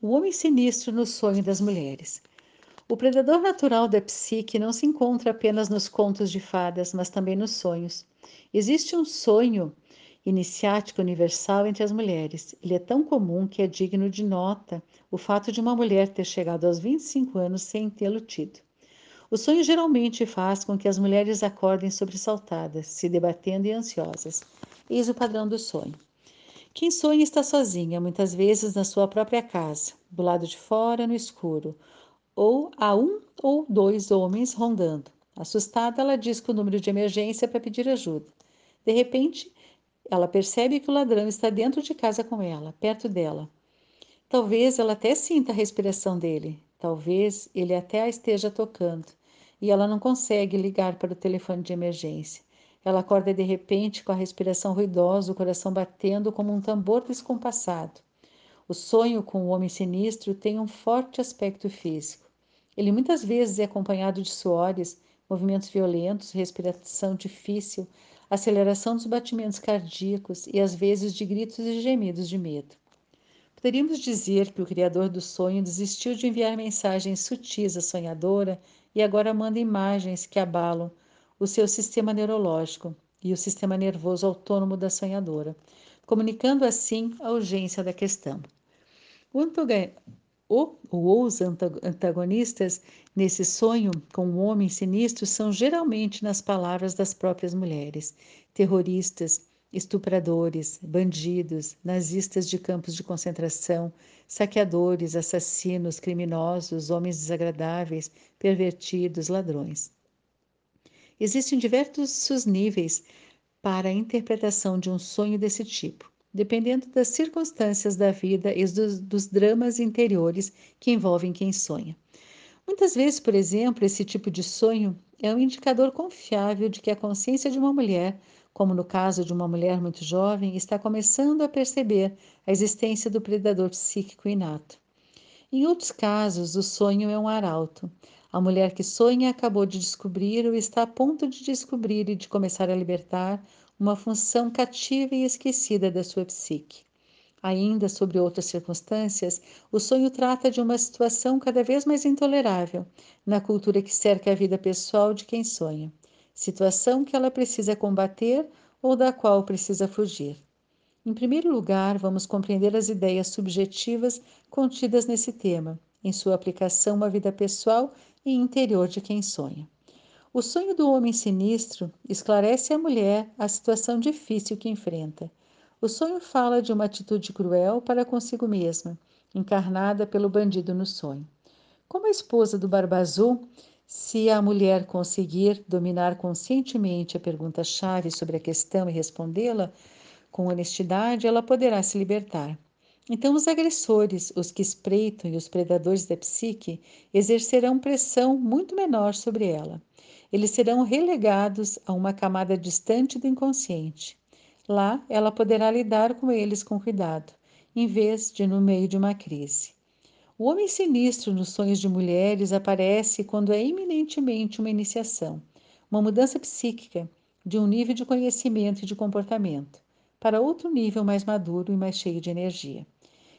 O homem sinistro no sonho das mulheres. O predador natural da psique não se encontra apenas nos contos de fadas, mas também nos sonhos. Existe um sonho iniciático universal entre as mulheres. Ele é tão comum que é digno de nota o fato de uma mulher ter chegado aos 25 anos sem tê-lo tido. O sonho geralmente faz com que as mulheres acordem sobressaltadas, se debatendo e ansiosas. Eis o padrão do sonho. Quem sonha está sozinha, muitas vezes na sua própria casa, do lado de fora, no escuro, ou há um ou dois homens rondando. Assustada, ela diz que o número de emergência para pedir ajuda. De repente, ela percebe que o ladrão está dentro de casa com ela, perto dela. Talvez ela até sinta a respiração dele, talvez ele até a esteja tocando, e ela não consegue ligar para o telefone de emergência. Ela acorda de repente com a respiração ruidosa, o coração batendo como um tambor descompassado. O sonho com o homem sinistro tem um forte aspecto físico. Ele muitas vezes é acompanhado de suores, movimentos violentos, respiração difícil, aceleração dos batimentos cardíacos e às vezes de gritos e gemidos de medo. Poderíamos dizer que o criador do sonho desistiu de enviar mensagens sutis à sonhadora e agora manda imagens que abalam o seu sistema neurológico e o sistema nervoso autônomo da sonhadora, comunicando assim a urgência da questão. O, ou os antagonistas nesse sonho com o um homem sinistro são geralmente nas palavras das próprias mulheres, terroristas, estupradores, bandidos, nazistas de campos de concentração, saqueadores, assassinos, criminosos, homens desagradáveis, pervertidos, ladrões. Existem diversos níveis para a interpretação de um sonho desse tipo, dependendo das circunstâncias da vida e dos, dos dramas interiores que envolvem quem sonha. Muitas vezes, por exemplo, esse tipo de sonho é um indicador confiável de que a consciência de uma mulher, como no caso de uma mulher muito jovem, está começando a perceber a existência do predador psíquico inato. Em outros casos, o sonho é um arauto, a mulher que sonha acabou de descobrir ou está a ponto de descobrir e de começar a libertar uma função cativa e esquecida da sua psique. Ainda sobre outras circunstâncias, o sonho trata de uma situação cada vez mais intolerável na cultura que cerca a vida pessoal de quem sonha, situação que ela precisa combater ou da qual precisa fugir. Em primeiro lugar, vamos compreender as ideias subjetivas contidas nesse tema, em sua aplicação à vida pessoal e interior de quem sonha. O sonho do homem sinistro esclarece à mulher a situação difícil que enfrenta. O sonho fala de uma atitude cruel para consigo mesma, encarnada pelo bandido no sonho. Como a esposa do Barba Azul, se a mulher conseguir dominar conscientemente a pergunta-chave sobre a questão e respondê-la com honestidade, ela poderá se libertar. Então, os agressores, os que espreitam e os predadores da psique exercerão pressão muito menor sobre ela. Eles serão relegados a uma camada distante do inconsciente. Lá, ela poderá lidar com eles com cuidado, em vez de no meio de uma crise. O homem sinistro nos sonhos de mulheres aparece quando é iminentemente uma iniciação, uma mudança psíquica de um nível de conhecimento e de comportamento para outro nível mais maduro e mais cheio de energia.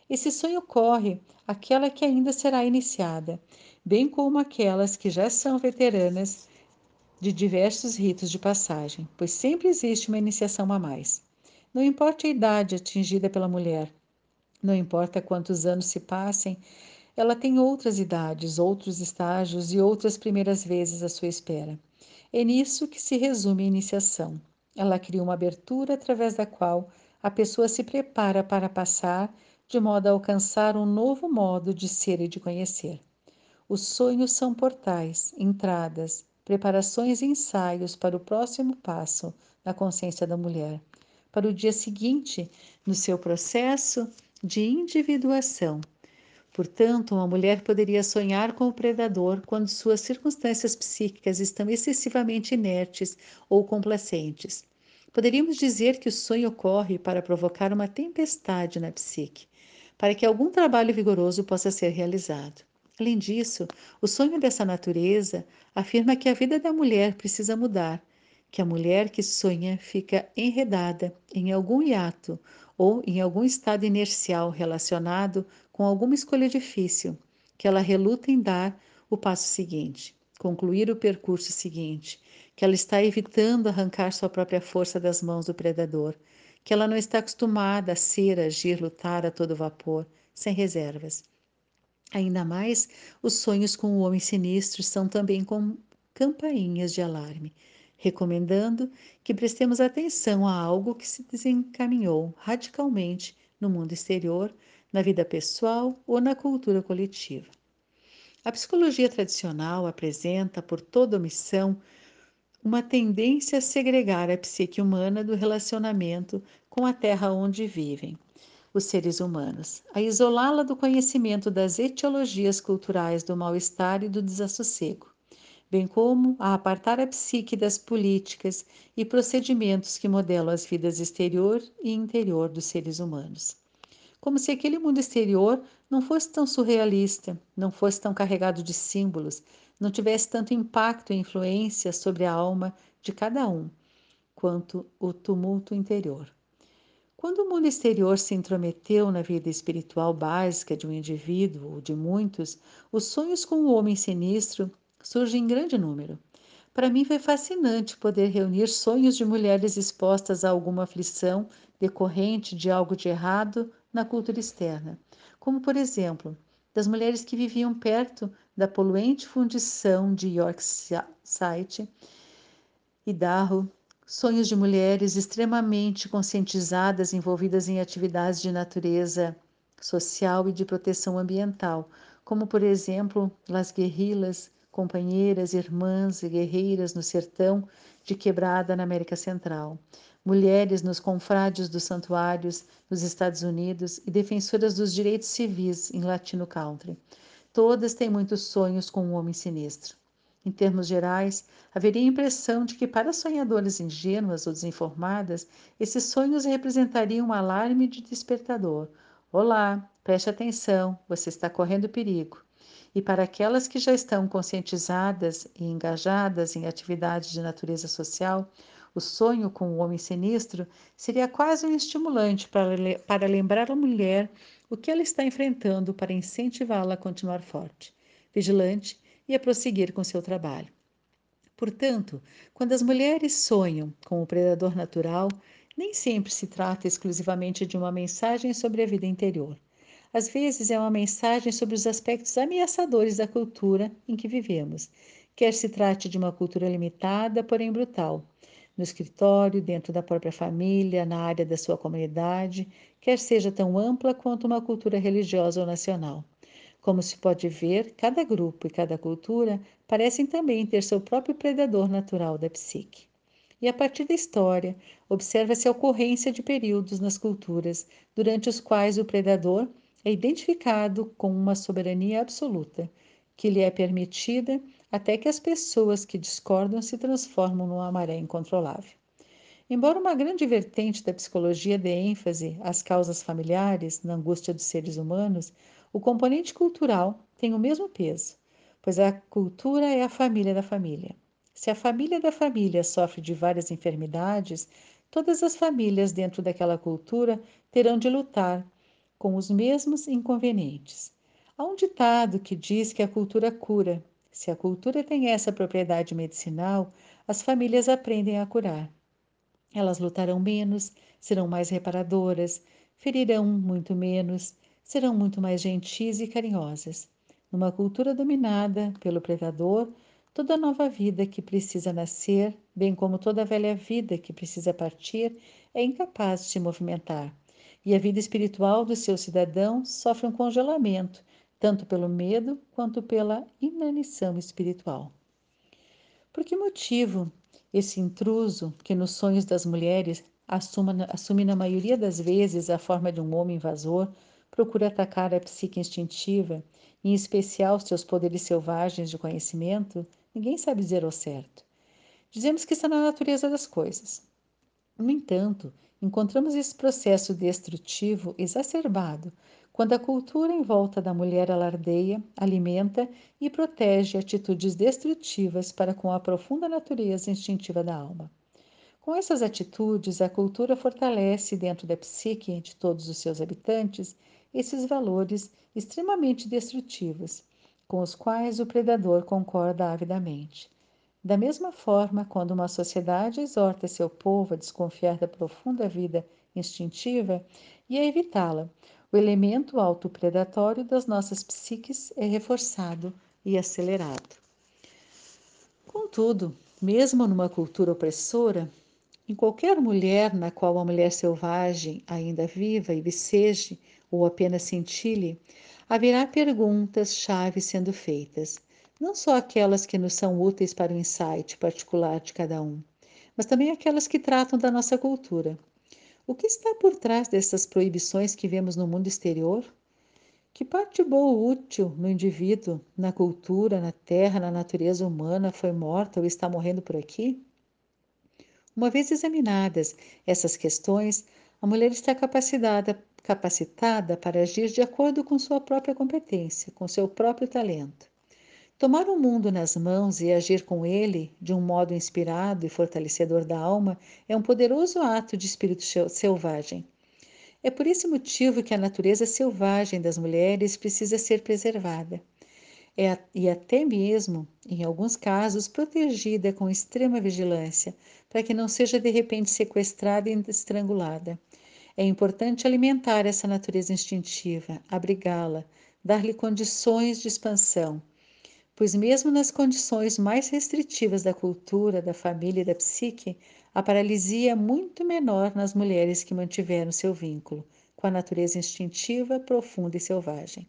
Esse sonho corre aquela que ainda será iniciada, bem como aquelas que já são veteranas de diversos ritos de passagem, pois sempre existe uma iniciação a mais. Não importa a idade atingida pela mulher, não importa quantos anos se passem, ela tem outras idades, outros estágios e outras primeiras vezes à sua espera. É nisso que se resume a iniciação. Ela cria uma abertura através da qual a pessoa se prepara para passar de modo a alcançar um novo modo de ser e de conhecer. Os sonhos são portais, entradas, preparações e ensaios para o próximo passo na consciência da mulher, para o dia seguinte no seu processo de individuação. Portanto, uma mulher poderia sonhar com o predador quando suas circunstâncias psíquicas estão excessivamente inertes ou complacentes. Poderíamos dizer que o sonho ocorre para provocar uma tempestade na psique, para que algum trabalho vigoroso possa ser realizado. Além disso, o sonho dessa natureza afirma que a vida da mulher precisa mudar, que a mulher que sonha fica enredada em algum hiato ou em algum estado inercial relacionado com alguma escolha difícil, que ela reluta em dar o passo seguinte, concluir o percurso seguinte, que ela está evitando arrancar sua própria força das mãos do predador, que ela não está acostumada a ser, agir, lutar a todo vapor, sem reservas. Ainda mais, os sonhos com o homem sinistro são também como campainhas de alarme, recomendando que prestemos atenção a algo que se desencaminhou radicalmente no mundo exterior, na vida pessoal ou na cultura coletiva. A psicologia tradicional apresenta, por toda omissão, uma tendência a segregar a psique humana do relacionamento com a terra onde vivem os seres humanos, a isolá-la do conhecimento das etiologias culturais do mal-estar e do desassossego, bem como a apartar a psique das políticas e procedimentos que modelam as vidas exterior e interior dos seres humanos. Como se aquele mundo exterior não fosse tão surrealista, não fosse tão carregado de símbolos, não tivesse tanto impacto e influência sobre a alma de cada um, quanto o tumulto interior. Quando o mundo exterior se intrometeu na vida espiritual básica de um indivíduo ou de muitos, os sonhos com o homem sinistro surgem em grande número. Para mim foi fascinante poder reunir sonhos de mulheres expostas a alguma aflição decorrente de algo de errado na cultura externa, como por exemplo, das mulheres que viviam perto da poluente fundição de Yorkshire, Idaho, sonhos de mulheres extremamente conscientizadas envolvidas em atividades de natureza social e de proteção ambiental, como por exemplo, las guerrillas, companheiras, irmãs e guerreiras no sertão de quebrada na América Central, mulheres nos confrades dos santuários nos Estados Unidos e defensoras dos direitos civis em Latino Country. Todas têm muitos sonhos com um homem sinistro. Em termos gerais, haveria a impressão de que, para sonhadoras ingênuas ou desinformadas, esses sonhos representariam um alarme de despertador. Olá, preste atenção, você está correndo perigo. E para aquelas que já estão conscientizadas e engajadas em atividades de natureza social, o sonho com o homem sinistro seria quase um estimulante para, para lembrar a mulher o que ela está enfrentando para incentivá-la a continuar forte, vigilante e a prosseguir com seu trabalho. Portanto, quando as mulheres sonham com o predador natural, nem sempre se trata exclusivamente de uma mensagem sobre a vida interior. Às vezes é uma mensagem sobre os aspectos ameaçadores da cultura em que vivemos, quer se trate de uma cultura limitada, porém brutal, no escritório, dentro da própria família, na área da sua comunidade, quer seja tão ampla quanto uma cultura religiosa ou nacional. Como se pode ver, cada grupo e cada cultura parecem também ter seu próprio predador natural da psique. E a partir da história, observa-se a ocorrência de períodos nas culturas durante os quais o predador é identificado com uma soberania absoluta, que lhe é permitida até que as pessoas que discordam se transformam numa maré incontrolável. Embora uma grande vertente da psicologia dê ênfase às causas familiares na angústia dos seres humanos, o componente cultural tem o mesmo peso, pois a cultura é a família da família. Se a família da família sofre de várias enfermidades, todas as famílias dentro daquela cultura terão de lutar com os mesmos inconvenientes. Há um ditado que diz que a cultura cura se a cultura tem essa propriedade medicinal, as famílias aprendem a curar. Elas lutarão menos, serão mais reparadoras, ferirão muito menos, serão muito mais gentis e carinhosas. Numa cultura dominada pelo predador, toda nova vida que precisa nascer, bem como toda velha vida que precisa partir, é incapaz de se movimentar. E a vida espiritual dos seus cidadãos sofre um congelamento tanto pelo medo quanto pela inanição espiritual. Por que motivo esse intruso, que nos sonhos das mulheres assume na maioria das vezes a forma de um homem invasor, procura atacar a psique instintiva, em especial seus poderes selvagens de conhecimento, ninguém sabe dizer ao certo. Dizemos que está na natureza das coisas. No entanto, encontramos esse processo destrutivo exacerbado quando a cultura em volta da mulher alardeia, alimenta e protege atitudes destrutivas para com a profunda natureza instintiva da alma. Com essas atitudes, a cultura fortalece dentro da psique de todos os seus habitantes esses valores extremamente destrutivos, com os quais o predador concorda avidamente. Da mesma forma, quando uma sociedade exorta seu povo a desconfiar da profunda vida instintiva e a evitá-la, o elemento autopredatório das nossas psiques é reforçado e acelerado. Contudo, mesmo numa cultura opressora, em qualquer mulher na qual a mulher selvagem ainda viva e viceje ou apenas cintile, haverá perguntas-chave sendo feitas, não só aquelas que nos são úteis para o insight particular de cada um, mas também aquelas que tratam da nossa cultura. O que está por trás dessas proibições que vemos no mundo exterior? Que parte boa ou útil no indivíduo, na cultura, na terra, na natureza humana foi morta ou está morrendo por aqui? Uma vez examinadas essas questões, a mulher está capacitada, capacitada para agir de acordo com sua própria competência, com seu próprio talento. Tomar o mundo nas mãos e agir com ele de um modo inspirado e fortalecedor da alma é um poderoso ato de espírito selvagem. É por esse motivo que a natureza selvagem das mulheres precisa ser preservada. É, e até mesmo, em alguns casos, protegida com extrema vigilância, para que não seja de repente sequestrada e estrangulada. É importante alimentar essa natureza instintiva, abrigá-la, dar-lhe condições de expansão pois, mesmo nas condições mais restritivas da cultura, da família e da psique, a paralisia é muito menor nas mulheres que mantiveram seu vínculo com a natureza instintiva, profunda e selvagem.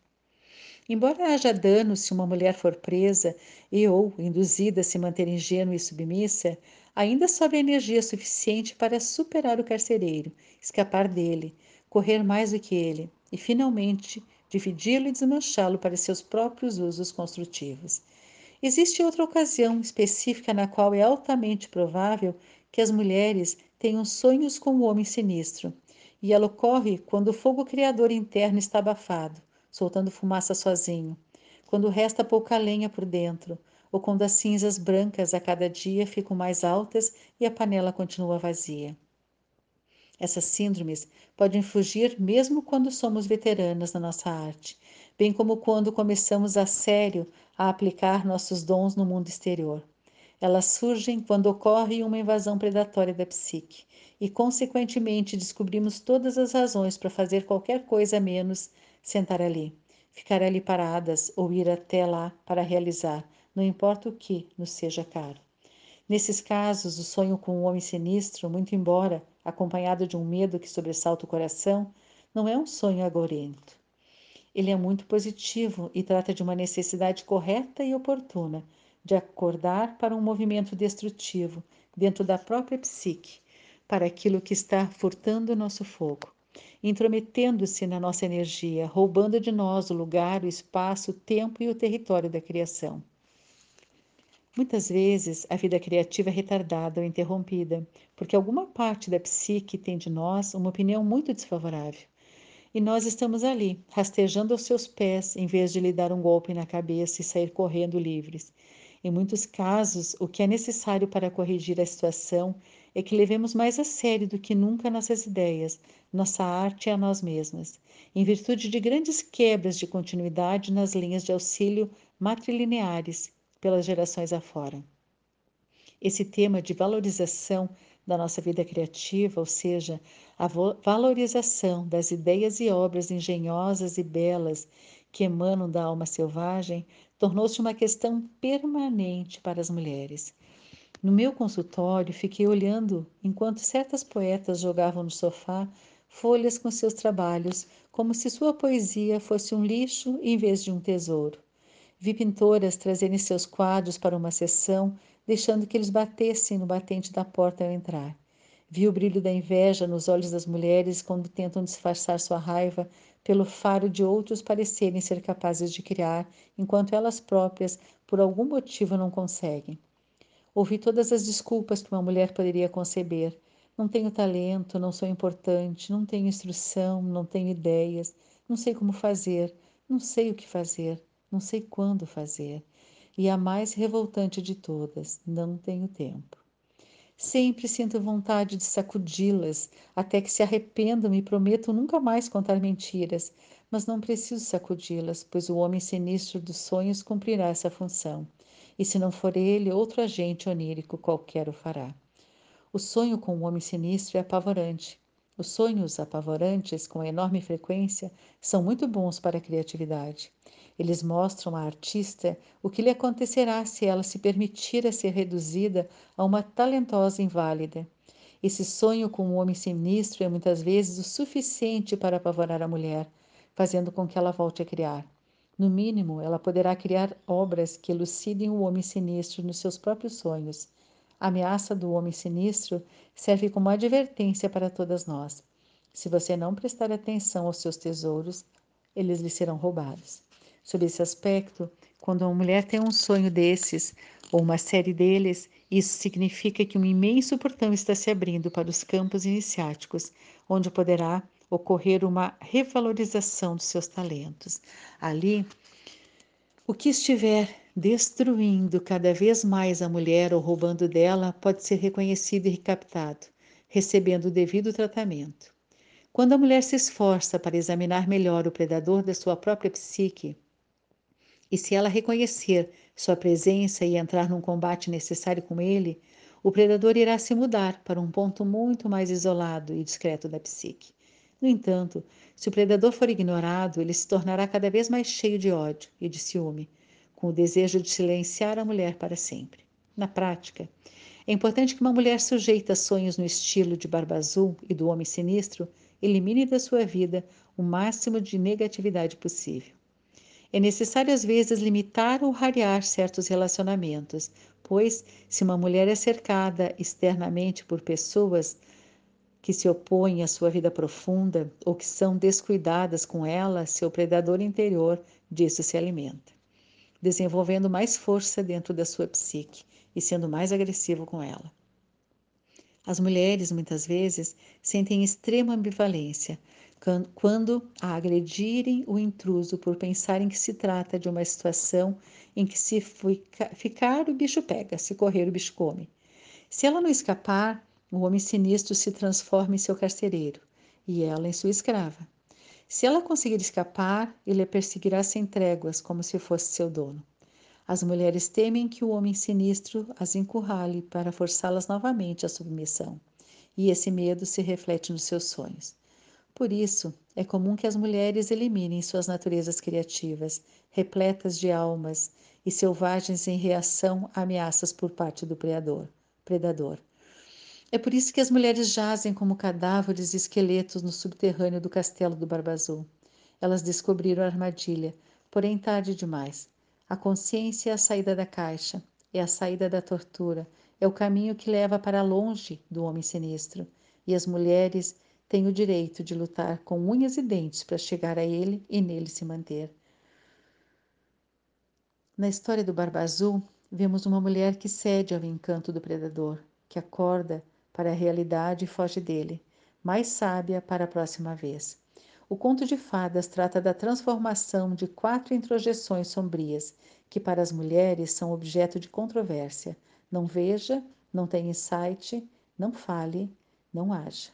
Embora haja dano se uma mulher for presa e ou induzida a se manter ingênua e submissa, ainda sobra energia suficiente para superar o carcereiro, escapar dele, correr mais do que ele e, finalmente, dividi-lo e desmanchá-lo para seus próprios usos construtivos. Existe outra ocasião específica na qual é altamente provável que as mulheres tenham sonhos com o homem sinistro, e ela ocorre quando o fogo criador interno está abafado, soltando fumaça sozinho, quando resta pouca lenha por dentro, ou quando as cinzas brancas a cada dia ficam mais altas e a panela continua vazia. Essas síndromes podem fugir mesmo quando somos veteranas na nossa arte, bem como quando começamos a sério a aplicar nossos dons no mundo exterior. Elas surgem quando ocorre uma invasão predatória da psique e, consequentemente, descobrimos todas as razões para fazer qualquer coisa menos sentar ali, ficar ali paradas ou ir até lá para realizar, não importa o que nos seja caro. Nesses casos, o sonho com o homem sinistro, muito embora acompanhado de um medo que sobressalta o coração, não é um sonho agorento. Ele é muito positivo e trata de uma necessidade correta e oportuna de acordar para um movimento destrutivo dentro da própria psique, para aquilo que está furtando o nosso fogo, intrometendo-se na nossa energia, roubando de nós o lugar, o espaço, o tempo e o território da criação. Muitas vezes a vida criativa é retardada ou interrompida, porque alguma parte da psique tem de nós uma opinião muito desfavorável. E nós estamos ali, rastejando aos seus pés, em vez de lhe dar um golpe na cabeça e sair correndo livres. Em muitos casos, o que é necessário para corrigir a situação é que levemos mais a sério do que nunca nossas ideias, nossa arte e a nós mesmas, em virtude de grandes quebras de continuidade nas linhas de auxílio matrilineares pelas gerações afora. Esse tema de valorização da nossa vida criativa, ou seja, a valorização das ideias e obras engenhosas e belas que emanam da alma selvagem, tornou-se uma questão permanente para as mulheres. No meu consultório, fiquei olhando enquanto certas poetas jogavam no sofá folhas com seus trabalhos, como se sua poesia fosse um lixo em vez de um tesouro. Vi pintoras trazerem seus quadros para uma sessão, deixando que eles batessem no batente da porta ao entrar. Vi o brilho da inveja nos olhos das mulheres quando tentam disfarçar sua raiva pelo faro de outros parecerem ser capazes de criar, enquanto elas próprias, por algum motivo, não conseguem. Ouvi todas as desculpas que uma mulher poderia conceber. Não tenho talento, não sou importante, não tenho instrução, não tenho ideias, não sei como fazer, não sei o que fazer não sei quando fazer. E a mais revoltante de todas, não tenho tempo. Sempre sinto vontade de sacudi-las, até que se arrependam e prometam nunca mais contar mentiras. Mas não preciso sacudi-las, pois o homem sinistro dos sonhos cumprirá essa função. E se não for ele, outro agente onírico qualquer o fará. O sonho com o homem sinistro é apavorante. Os sonhos apavorantes, com enorme frequência, são muito bons para a criatividade. Eles mostram à artista o que lhe acontecerá se ela se permitir a ser reduzida a uma talentosa inválida. Esse sonho com um homem sinistro é muitas vezes o suficiente para apavorar a mulher, fazendo com que ela volte a criar. No mínimo, ela poderá criar obras que elucidem o homem sinistro nos seus próprios sonhos. A ameaça do homem sinistro serve como advertência para todas nós. Se você não prestar atenção aos seus tesouros, eles lhe serão roubados sob esse aspecto, quando uma mulher tem um sonho desses, ou uma série deles, isso significa que um imenso portão está se abrindo para os campos iniciáticos, onde poderá ocorrer uma revalorização dos seus talentos. Ali, o que estiver destruindo cada vez mais a mulher ou roubando dela pode ser reconhecido e recaptado, recebendo o devido tratamento. Quando a mulher se esforça para examinar melhor o predador da sua própria psique, e se ela reconhecer sua presença e entrar num combate necessário com ele, o predador irá se mudar para um ponto muito mais isolado e discreto da psique. No entanto, se o predador for ignorado, ele se tornará cada vez mais cheio de ódio e de ciúme, com o desejo de silenciar a mulher para sempre. Na prática, é importante que uma mulher sujeita a sonhos no estilo de Barba Azul e do Homem Sinistro elimine da sua vida o máximo de negatividade possível. É necessário às vezes limitar ou rarear certos relacionamentos, pois se uma mulher é cercada externamente por pessoas que se opõem à sua vida profunda ou que são descuidadas com ela, seu predador interior disso se alimenta, desenvolvendo mais força dentro da sua psique e sendo mais agressivo com ela. As mulheres, muitas vezes, sentem extrema ambivalência quando a agredirem o intruso por pensarem que se trata de uma situação em que se ficar o bicho pega, se correr o bicho come. Se ela não escapar, o homem sinistro se transforma em seu carcereiro e ela em sua escrava. Se ela conseguir escapar, ele a perseguirá sem tréguas, como se fosse seu dono. As mulheres temem que o homem sinistro as encurrale para forçá-las novamente à submissão, e esse medo se reflete nos seus sonhos. Por isso, é comum que as mulheres eliminem suas naturezas criativas, repletas de almas e selvagens em reação a ameaças por parte do predador. É por isso que as mulheres jazem como cadáveres e esqueletos no subterrâneo do castelo do Barba Azul. Elas descobriram a armadilha, porém tarde demais. A consciência é a saída da caixa, é a saída da tortura, é o caminho que leva para longe do homem sinistro. E as mulheres tem o direito de lutar com unhas e dentes para chegar a ele e nele se manter. Na história do Barba Azul, vemos uma mulher que cede ao encanto do predador, que acorda para a realidade e foge dele, mais sábia para a próxima vez. O conto de fadas trata da transformação de quatro introjeções sombrias, que para as mulheres são objeto de controvérsia. Não veja, não tenha insight, não fale, não haja.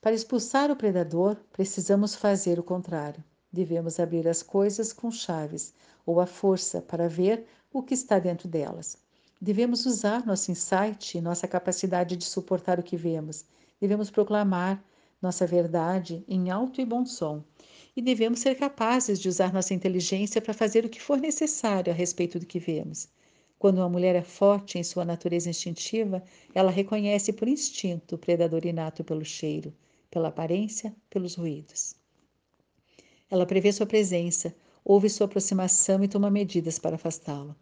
Para expulsar o predador, precisamos fazer o contrário. Devemos abrir as coisas com chaves ou a força para ver o que está dentro delas. Devemos usar nosso insight e nossa capacidade de suportar o que vemos. Devemos proclamar nossa verdade em alto e bom som. E devemos ser capazes de usar nossa inteligência para fazer o que for necessário a respeito do que vemos. Quando uma mulher é forte em sua natureza instintiva, ela reconhece por instinto o predador inato pelo cheiro pela aparência, pelos ruídos. Ela prevê sua presença, ouve sua aproximação e toma medidas para afastá-lo.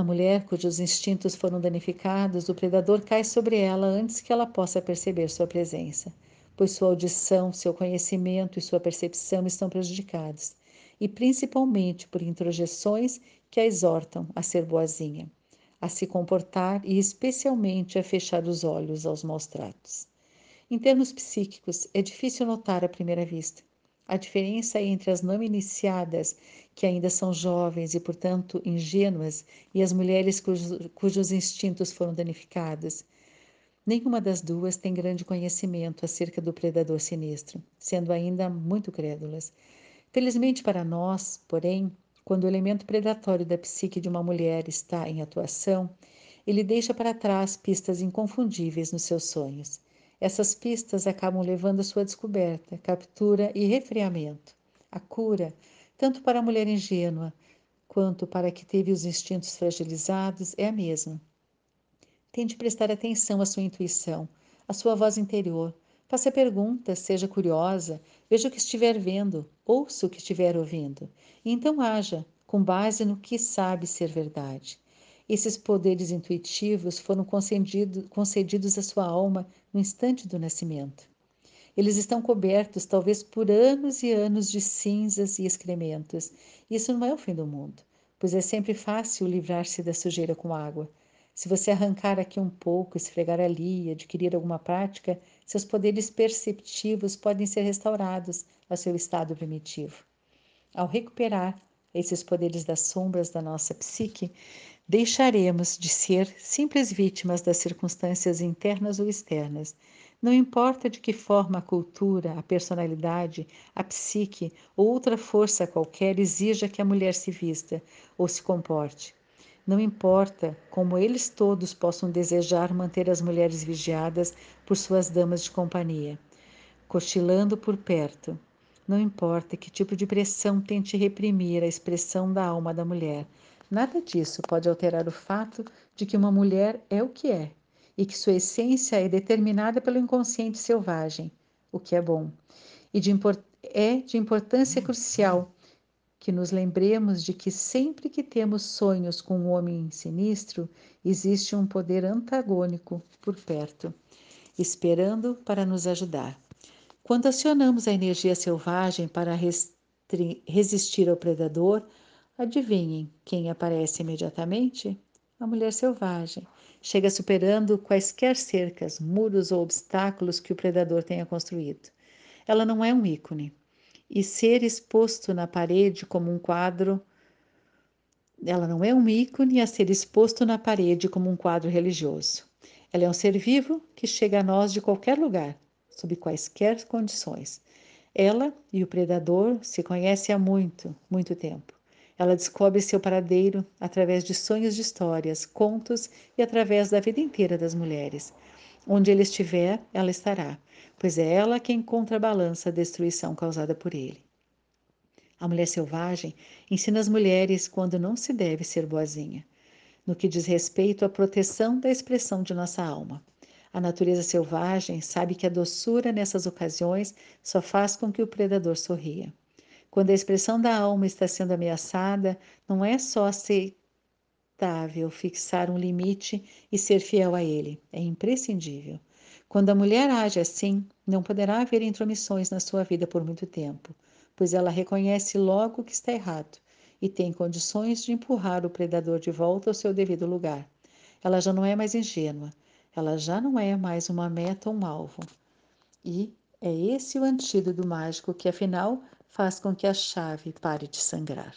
Na mulher cujos instintos foram danificados, o predador cai sobre ela antes que ela possa perceber sua presença, pois sua audição, seu conhecimento e sua percepção estão prejudicados, e principalmente por introjeções que a exortam a ser boazinha, a se comportar e especialmente a fechar os olhos aos maus tratos. Em termos psíquicos, é difícil notar à primeira vista a diferença entre as não iniciadas, que ainda são jovens e, portanto, ingênuas, e as mulheres cujos, cujos instintos foram danificados. Nenhuma das duas tem grande conhecimento acerca do predador sinistro, sendo ainda muito crédulas. Felizmente para nós, porém, quando o elemento predatório da psique de uma mulher está em atuação, ele deixa para trás pistas inconfundíveis nos seus sonhos. Essas pistas acabam levando à sua descoberta, captura e refriamento. A cura, tanto para a mulher ingênua quanto para a que teve os instintos fragilizados, é a mesma. Tente prestar atenção à sua intuição, à sua voz interior. Faça perguntas, seja curiosa, veja o que estiver vendo, ouça o que estiver ouvindo, e então haja, com base no que sabe ser verdade. Esses poderes intuitivos foram concedido, concedidos à sua alma no instante do nascimento. Eles estão cobertos, talvez por anos e anos de cinzas e excrementos. Isso não é o fim do mundo, pois é sempre fácil livrar-se da sujeira com água. Se você arrancar aqui um pouco, esfregar ali, adquirir alguma prática, seus poderes perceptivos podem ser restaurados ao seu estado primitivo. Ao recuperar esses poderes das sombras da nossa psique, deixaremos de ser simples vítimas das circunstâncias internas ou externas. Não importa de que forma a cultura, a personalidade, a psique ou outra força qualquer exija que a mulher se vista ou se comporte. Não importa como eles todos possam desejar manter as mulheres vigiadas por suas damas de companhia, cochilando por perto. Não importa que tipo de pressão tente reprimir a expressão da alma da mulher, Nada disso pode alterar o fato de que uma mulher é o que é e que sua essência é determinada pelo inconsciente selvagem, o que é bom. E de é de importância crucial que nos lembremos de que sempre que temos sonhos com um homem sinistro, existe um poder antagônico por perto, esperando para nos ajudar. Quando acionamos a energia selvagem para resistir ao predador, Adivinhem quem aparece imediatamente? A mulher selvagem. Chega superando quaisquer cercas, muros ou obstáculos que o predador tenha construído. Ela não é um ícone. E ser exposto na parede como um quadro. Ela não é um ícone a ser exposto na parede como um quadro religioso. Ela é um ser vivo que chega a nós de qualquer lugar, sob quaisquer condições. Ela e o predador se conhecem há muito, muito tempo. Ela descobre seu paradeiro através de sonhos de histórias, contos e através da vida inteira das mulheres. Onde ele estiver, ela estará, pois é ela quem contrabalança a destruição causada por ele. A mulher selvagem ensina as mulheres quando não se deve ser boazinha, no que diz respeito à proteção da expressão de nossa alma. A natureza selvagem sabe que a doçura nessas ocasiões só faz com que o predador sorria. Quando a expressão da alma está sendo ameaçada, não é só aceitável fixar um limite e ser fiel a ele, é imprescindível. Quando a mulher age assim, não poderá haver intromissões na sua vida por muito tempo, pois ela reconhece logo que está errado e tem condições de empurrar o predador de volta ao seu devido lugar. Ela já não é mais ingênua, ela já não é mais uma meta ou um alvo. E é esse o antídoto mágico que, afinal, faz com que a chave pare de sangrar.